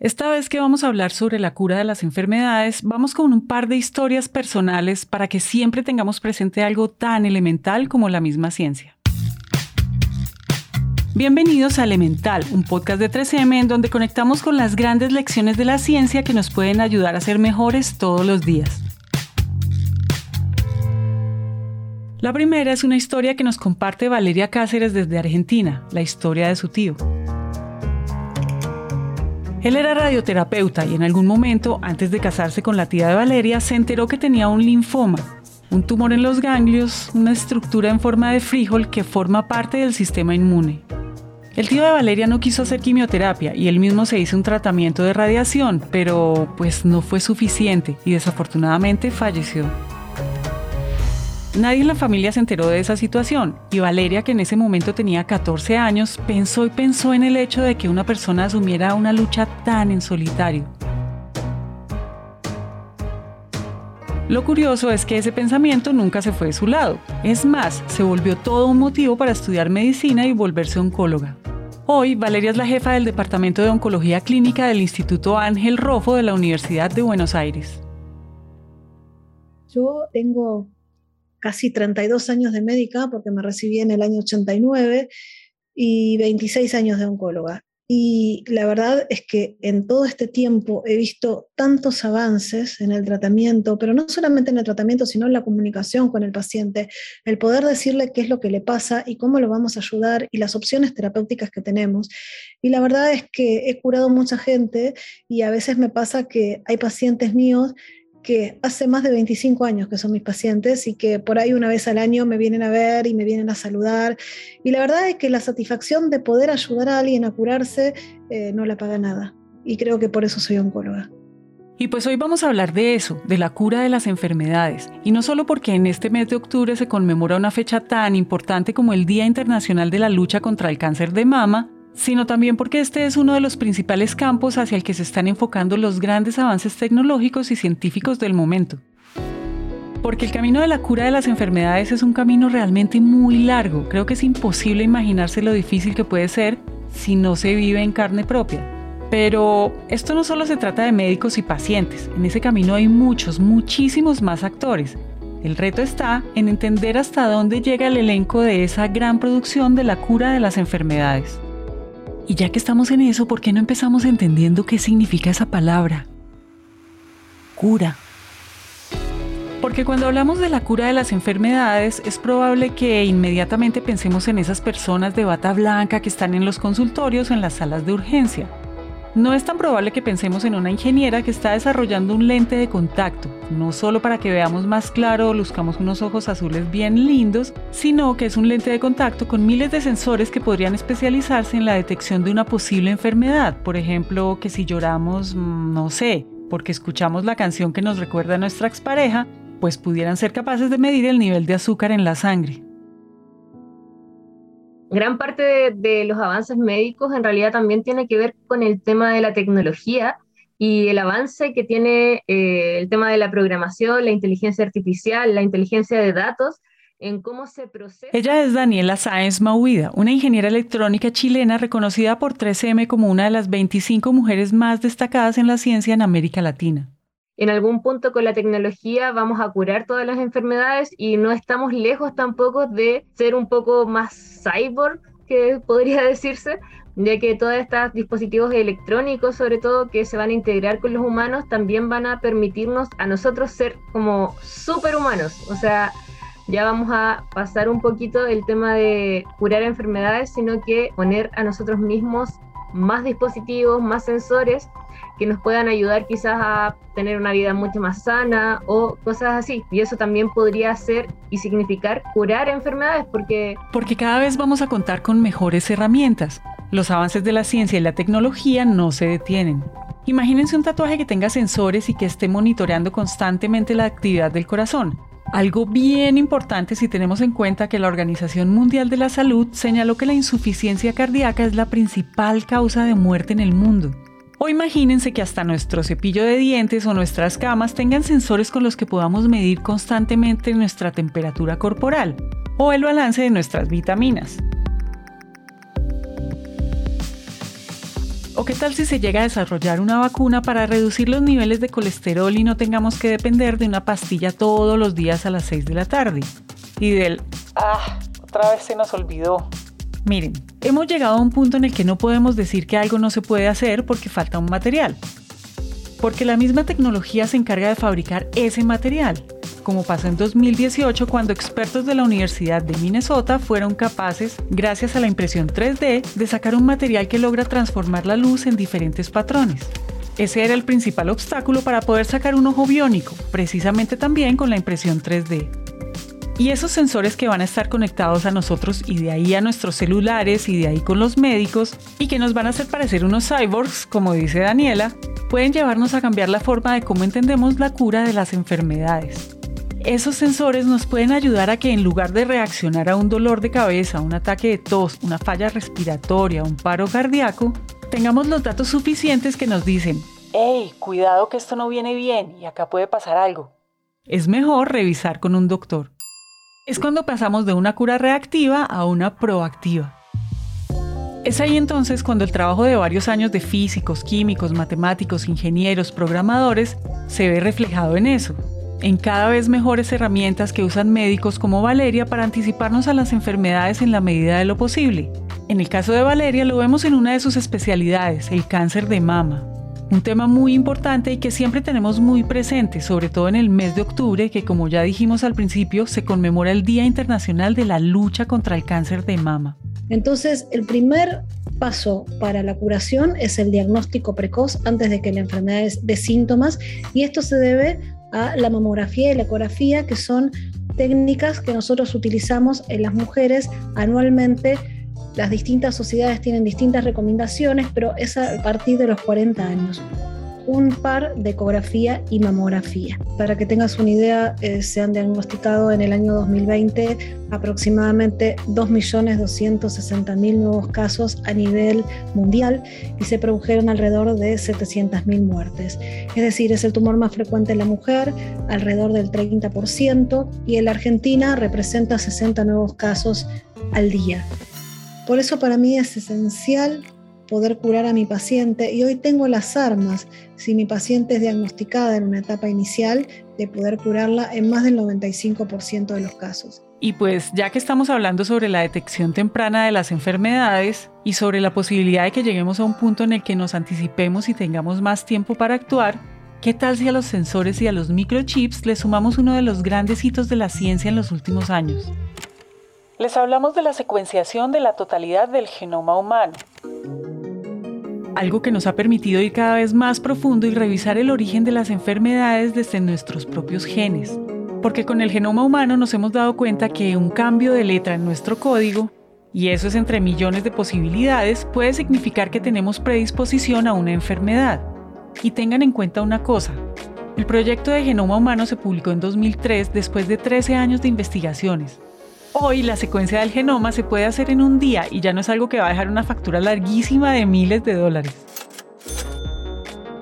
Esta vez que vamos a hablar sobre la cura de las enfermedades, vamos con un par de historias personales para que siempre tengamos presente algo tan elemental como la misma ciencia. Bienvenidos a Elemental, un podcast de 3M en donde conectamos con las grandes lecciones de la ciencia que nos pueden ayudar a ser mejores todos los días. La primera es una historia que nos comparte Valeria Cáceres desde Argentina, la historia de su tío. Él era radioterapeuta y en algún momento, antes de casarse con la tía de Valeria, se enteró que tenía un linfoma, un tumor en los ganglios, una estructura en forma de frijol que forma parte del sistema inmune. El tío de Valeria no quiso hacer quimioterapia y él mismo se hizo un tratamiento de radiación, pero pues no fue suficiente y desafortunadamente falleció. Nadie en la familia se enteró de esa situación y Valeria, que en ese momento tenía 14 años, pensó y pensó en el hecho de que una persona asumiera una lucha tan en solitario. Lo curioso es que ese pensamiento nunca se fue de su lado. Es más, se volvió todo un motivo para estudiar medicina y volverse oncóloga. Hoy, Valeria es la jefa del Departamento de Oncología Clínica del Instituto Ángel Rofo de la Universidad de Buenos Aires. Yo tengo casi 32 años de médica, porque me recibí en el año 89, y 26 años de oncóloga. Y la verdad es que en todo este tiempo he visto tantos avances en el tratamiento, pero no solamente en el tratamiento, sino en la comunicación con el paciente, el poder decirle qué es lo que le pasa y cómo lo vamos a ayudar y las opciones terapéuticas que tenemos. Y la verdad es que he curado mucha gente y a veces me pasa que hay pacientes míos que hace más de 25 años que son mis pacientes y que por ahí una vez al año me vienen a ver y me vienen a saludar. Y la verdad es que la satisfacción de poder ayudar a alguien a curarse eh, no la paga nada. Y creo que por eso soy oncóloga. Y pues hoy vamos a hablar de eso, de la cura de las enfermedades. Y no solo porque en este mes de octubre se conmemora una fecha tan importante como el Día Internacional de la Lucha contra el Cáncer de Mama, sino también porque este es uno de los principales campos hacia el que se están enfocando los grandes avances tecnológicos y científicos del momento. Porque el camino de la cura de las enfermedades es un camino realmente muy largo. Creo que es imposible imaginarse lo difícil que puede ser si no se vive en carne propia. Pero esto no solo se trata de médicos y pacientes, en ese camino hay muchos, muchísimos más actores. El reto está en entender hasta dónde llega el elenco de esa gran producción de la cura de las enfermedades. Y ya que estamos en eso, ¿por qué no empezamos entendiendo qué significa esa palabra? Cura. Porque cuando hablamos de la cura de las enfermedades, es probable que inmediatamente pensemos en esas personas de bata blanca que están en los consultorios o en las salas de urgencia. No es tan probable que pensemos en una ingeniera que está desarrollando un lente de contacto, no solo para que veamos más claro o luzcamos unos ojos azules bien lindos, sino que es un lente de contacto con miles de sensores que podrían especializarse en la detección de una posible enfermedad. Por ejemplo, que si lloramos, mm, no sé, porque escuchamos la canción que nos recuerda a nuestra expareja, pues pudieran ser capaces de medir el nivel de azúcar en la sangre gran parte de, los avances médicos en realidad también tiene que ver con el tema de la tecnología y el avance que tiene eh, el tema de la programación, la inteligencia artificial, la inteligencia de datos, en cómo se procesa. Ella es Daniela Sáenz Mauida, una ingeniera electrónica chilena reconocida por 3M como una de las 25 mujeres más destacadas en la ciencia en América Latina en algún punto con la tecnología vamos a curar todas las enfermedades y no estamos lejos tampoco de ser un poco más cyborg, que podría decirse, ya que todos estos dispositivos electrónicos, sobre todo, que se van a integrar con los humanos, también van a permitirnos a nosotros ser como superhumanos. O sea, ya vamos a pasar un poquito el tema de curar enfermedades, sino que poner a nosotros mismos más dispositivos, más sensores que nos puedan ayudar quizás a tener una vida mucho más sana o cosas así. Y eso también podría ser y significar curar enfermedades porque... Porque cada vez vamos a contar con mejores herramientas. Los avances de la ciencia y la tecnología no se detienen. Imagínense un tatuaje que tenga sensores y que esté monitoreando constantemente la actividad del corazón. Algo bien importante si tenemos en cuenta que la Organización Mundial de la Salud señaló que la insuficiencia cardíaca es la principal causa de muerte en el mundo. O imagínense que hasta nuestro cepillo de dientes o nuestras camas tengan sensores con los que podamos medir constantemente nuestra temperatura corporal o el balance de nuestras vitaminas. ¿O qué tal si se llega a desarrollar una vacuna para reducir los niveles de colesterol y no tengamos que depender de una pastilla todos los días a las 6 de la tarde? Y del, ah, otra vez se nos olvidó. Miren, hemos llegado a un punto en el que no podemos decir que algo no se puede hacer porque falta un material. Porque la misma tecnología se encarga de fabricar ese material como pasó en 2018 cuando expertos de la Universidad de Minnesota fueron capaces, gracias a la impresión 3D, de sacar un material que logra transformar la luz en diferentes patrones. Ese era el principal obstáculo para poder sacar un ojo biónico, precisamente también con la impresión 3D. Y esos sensores que van a estar conectados a nosotros y de ahí a nuestros celulares y de ahí con los médicos y que nos van a hacer parecer unos cyborgs, como dice Daniela, pueden llevarnos a cambiar la forma de cómo entendemos la cura de las enfermedades. Esos sensores nos pueden ayudar a que en lugar de reaccionar a un dolor de cabeza, un ataque de tos, una falla respiratoria, un paro cardíaco, tengamos los datos suficientes que nos dicen, hey, cuidado que esto no viene bien y acá puede pasar algo. Es mejor revisar con un doctor. Es cuando pasamos de una cura reactiva a una proactiva. Es ahí entonces cuando el trabajo de varios años de físicos, químicos, matemáticos, ingenieros, programadores se ve reflejado en eso, en cada vez mejores herramientas que usan médicos como Valeria para anticiparnos a las enfermedades en la medida de lo posible. En el caso de Valeria lo vemos en una de sus especialidades, el cáncer de mama. Un tema muy importante y que siempre tenemos muy presente, sobre todo en el mes de octubre, que como ya dijimos al principio, se conmemora el Día Internacional de la Lucha contra el Cáncer de Mama. Entonces, el primer paso para la curación es el diagnóstico precoz antes de que la enfermedad dé síntomas y esto se debe a la mamografía y la ecografía, que son técnicas que nosotros utilizamos en las mujeres anualmente. Las distintas sociedades tienen distintas recomendaciones, pero es a partir de los 40 años un par de ecografía y mamografía. Para que tengas una idea, eh, se han diagnosticado en el año 2020 aproximadamente 2.260.000 nuevos casos a nivel mundial y se produjeron alrededor de 700.000 muertes. Es decir, es el tumor más frecuente en la mujer, alrededor del 30%, y en la Argentina representa 60 nuevos casos al día. Por eso para mí es esencial poder curar a mi paciente y hoy tengo las armas, si mi paciente es diagnosticada en una etapa inicial, de poder curarla en más del 95% de los casos. Y pues ya que estamos hablando sobre la detección temprana de las enfermedades y sobre la posibilidad de que lleguemos a un punto en el que nos anticipemos y tengamos más tiempo para actuar, ¿qué tal si a los sensores y a los microchips le sumamos uno de los grandes hitos de la ciencia en los últimos años? Les hablamos de la secuenciación de la totalidad del genoma humano algo que nos ha permitido ir cada vez más profundo y revisar el origen de las enfermedades desde nuestros propios genes. Porque con el genoma humano nos hemos dado cuenta que un cambio de letra en nuestro código, y eso es entre millones de posibilidades, puede significar que tenemos predisposición a una enfermedad. Y tengan en cuenta una cosa, el proyecto de genoma humano se publicó en 2003 después de 13 años de investigaciones, Hoy la secuencia del genoma se puede hacer en un día y ya no es algo que va a dejar una factura larguísima de miles de dólares.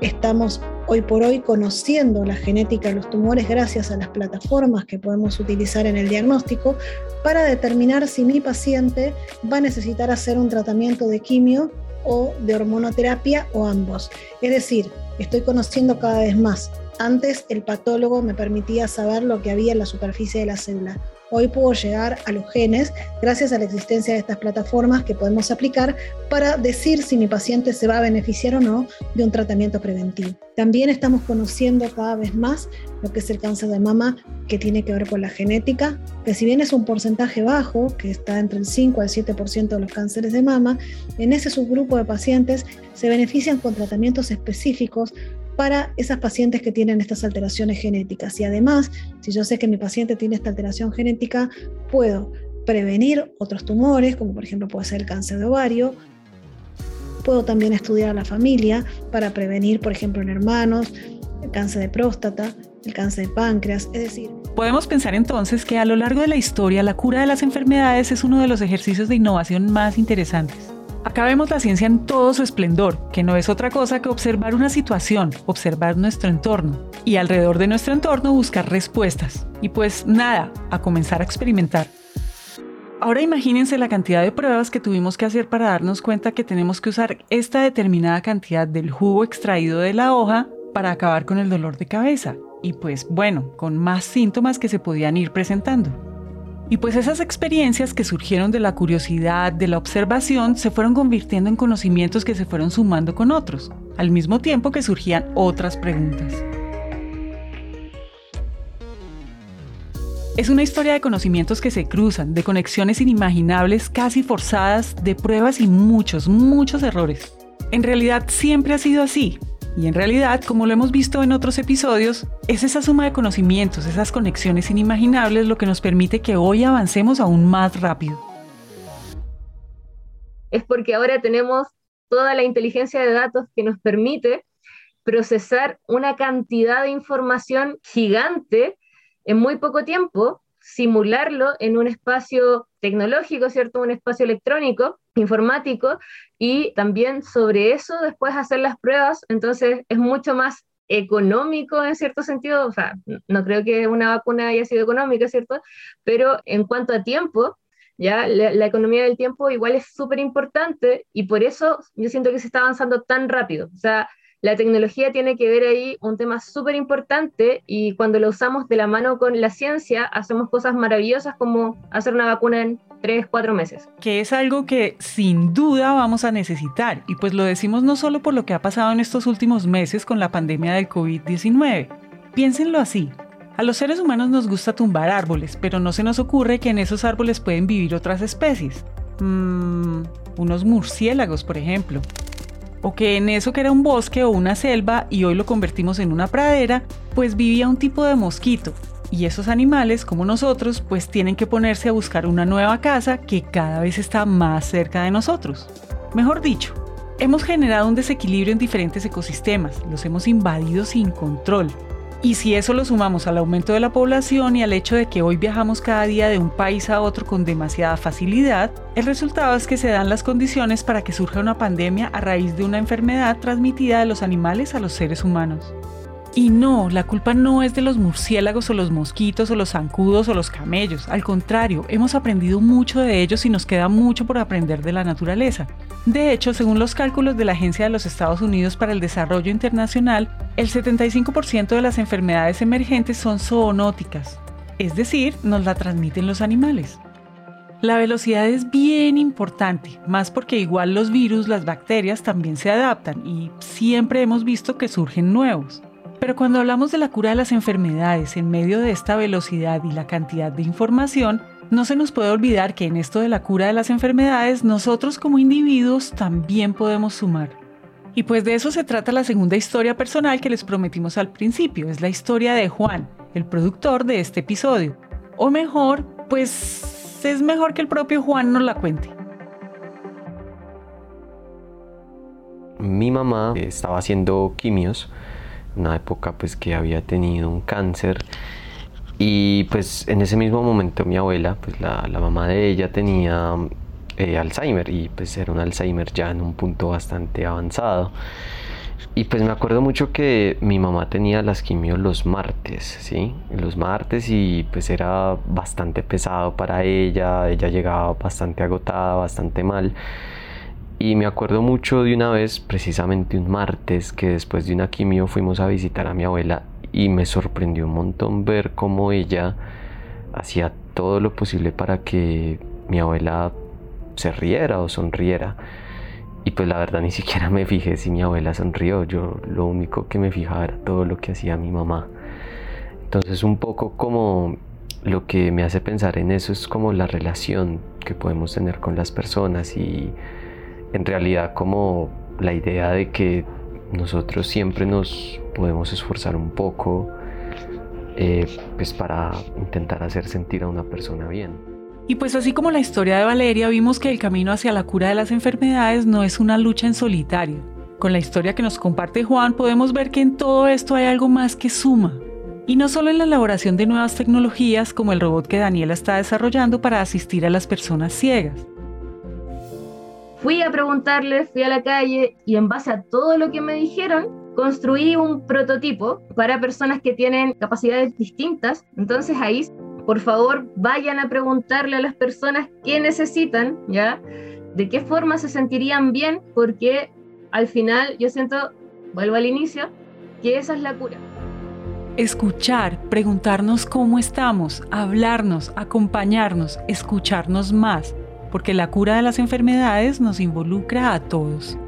Estamos hoy por hoy conociendo la genética de los tumores gracias a las plataformas que podemos utilizar en el diagnóstico para determinar si mi paciente va a necesitar hacer un tratamiento de quimio o de hormonoterapia o ambos. Es decir, estoy conociendo cada vez más. Antes el patólogo me permitía saber lo que había en la superficie de la célula. Hoy puedo llegar a los genes gracias a la existencia de estas plataformas que podemos aplicar para decir si mi paciente se va a beneficiar o no de un tratamiento preventivo. También estamos conociendo cada vez más lo que es el cáncer de mama que tiene que ver con la genética, que si bien es un porcentaje bajo, que está entre el 5 al 7% de los cánceres de mama, en ese subgrupo de pacientes se benefician con tratamientos específicos para esas pacientes que tienen estas alteraciones genéticas. Y además, si yo sé que mi paciente tiene esta alteración genética, puedo prevenir otros tumores, como por ejemplo puede ser el cáncer de ovario. Puedo también estudiar a la familia para prevenir, por ejemplo, en hermanos, el cáncer de próstata, el cáncer de páncreas, es decir... Podemos pensar entonces que a lo largo de la historia la cura de las enfermedades es uno de los ejercicios de innovación más interesantes. Acá vemos la ciencia en todo su esplendor, que no es otra cosa que observar una situación, observar nuestro entorno y alrededor de nuestro entorno buscar respuestas. Y pues nada, a comenzar a experimentar. Ahora imagínense la cantidad de pruebas que tuvimos que hacer para darnos cuenta que tenemos que usar esta determinada cantidad del jugo extraído de la hoja para acabar con el dolor de cabeza. Y pues bueno, con más síntomas que se podían ir presentando. Y pues esas experiencias que surgieron de la curiosidad, de la observación, se fueron convirtiendo en conocimientos que se fueron sumando con otros, al mismo tiempo que surgían otras preguntas. Es una historia de conocimientos que se cruzan, de conexiones inimaginables, casi forzadas, de pruebas y muchos, muchos errores. En realidad siempre ha sido así. Y en realidad, como lo hemos visto en otros episodios, es esa suma de conocimientos, esas conexiones inimaginables lo que nos permite que hoy avancemos aún más rápido. Es porque ahora tenemos toda la inteligencia de datos que nos permite procesar una cantidad de información gigante en muy poco tiempo simularlo en un espacio tecnológico, ¿cierto? Un espacio electrónico, informático, y también sobre eso después hacer las pruebas, entonces es mucho más económico en cierto sentido, o sea, no creo que una vacuna haya sido económica, ¿cierto? Pero en cuanto a tiempo, ya la, economía del tiempo igual es súper importante y por eso yo siento que se está avanzando tan rápido, o sea, la tecnología tiene que ver ahí un tema súper importante y cuando lo usamos de la mano con la ciencia, hacemos cosas maravillosas como hacer una vacuna en tres, cuatro meses. Que es algo que sin duda vamos a necesitar y pues lo decimos no solo por lo que ha pasado en estos últimos meses con la pandemia del COVID-19. Piénsenlo así. A los seres humanos nos gusta tumbar árboles, pero no se nos ocurre que en esos árboles pueden vivir otras especies. Mmm, unos murciélagos, por ejemplo o que en eso que era un bosque o una selva y hoy lo convertimos en una pradera, pues vivía un tipo de mosquito. Y esos animales, como nosotros, pues tienen que ponerse a buscar una nueva casa que cada vez está más cerca de nosotros. Mejor dicho, hemos generado un desequilibrio en diferentes ecosistemas, los hemos invadido sin control, y si eso lo sumamos al aumento de la población y al hecho de que hoy viajamos cada día de un país a otro con demasiada facilidad, el resultado es que se dan las condiciones para que surja una pandemia a raíz de una enfermedad transmitida de los animales a los seres humanos. Y no, la culpa no es de los murciélagos o los mosquitos o los zancudos o los camellos. Al contrario, hemos aprendido mucho de ellos y nos queda mucho por aprender de la naturaleza. De hecho, según los cálculos de la Agencia de los Estados Unidos para el Desarrollo Internacional, el 75% de las enfermedades emergentes son zoonóticas, es decir, nos la transmiten los animales. La velocidad es bien importante, más porque igual los virus, las bacterias también se adaptan y siempre hemos visto que surgen nuevos. Pero cuando hablamos de la cura de las enfermedades en medio de esta velocidad y la cantidad de información, no se nos puede olvidar que en esto de la cura de las enfermedades nosotros como individuos también podemos sumar. Y pues de eso se trata la segunda historia personal que les prometimos al principio, es la historia de Juan, el productor de este episodio. O mejor, pues es mejor que el propio Juan nos la cuente. Mi mamá estaba haciendo quimios, una época pues que había tenido un cáncer y pues en ese mismo momento mi abuela, pues la, mamá de ella tenía eh, Alzheimer y pues era un Alzheimer ya en un punto bastante avanzado. Y pues me acuerdo mucho que mi mamá tenía las quimios los martes, ¿sí? Los martes y pues era bastante pesado para ella, ella llegaba bastante agotada, bastante mal. Y me acuerdo mucho de una vez, precisamente un martes, que después de una quimio fuimos a visitar a mi abuela y me sorprendió un montón ver cómo ella hacía todo lo posible para que mi abuela se riera o sonriera. Y pues la verdad ni siquiera me fijé si mi abuela sonrió, yo lo único que me fijaba era todo lo que hacía mi mamá. Entonces un poco como lo que me hace pensar en eso es como la relación que podemos tener con las personas y en realidad como la idea de que nosotros siempre nos podemos esforzar un poco eh, pues para intentar hacer sentir a una persona bien. Y pues así como la historia de Valeria, vimos que el camino hacia la cura de las enfermedades no es una lucha en solitario. Con la historia que nos comparte Juan podemos ver que en todo esto hay algo más que suma. Y no solo en la elaboración de nuevas tecnologías como el robot que Daniela está desarrollando para asistir a las personas ciegas, Fui a preguntarles, fui a la calle y en base a todo lo que me dijeron, construí un prototipo para personas que tienen capacidades distintas. Entonces ahí por favor vayan a preguntarle a las personas qué necesitan, ¿ya? De qué forma se sentirían bien, porque al final yo siento, vuelvo al inicio, que esa es la cura. Escuchar, preguntarnos cómo estamos, hablarnos, acompañarnos, escucharnos más, porque la cura de las enfermedades nos involucra a todos.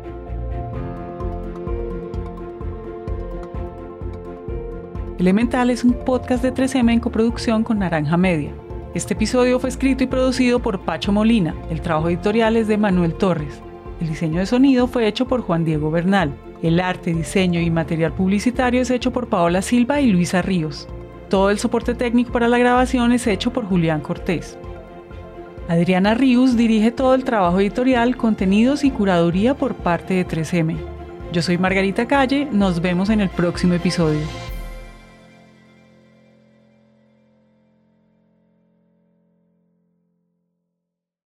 Elemental es un podcast de 3M en coproducción con Naranja Media. Este episodio fue escrito y producido por Pacho Molina. El trabajo editorial es de Manuel Torres. El diseño de sonido fue hecho por Juan Diego Bernal. El arte, diseño y material publicitario es hecho por Paola Silva y Luisa Ríos. Todo el soporte técnico para la grabación es hecho por Julián Cortés. Adriana Ríos dirige todo el trabajo editorial, contenidos y curaduría por parte de 3M. Yo soy Margarita Calle, nos vemos en el próximo episodio.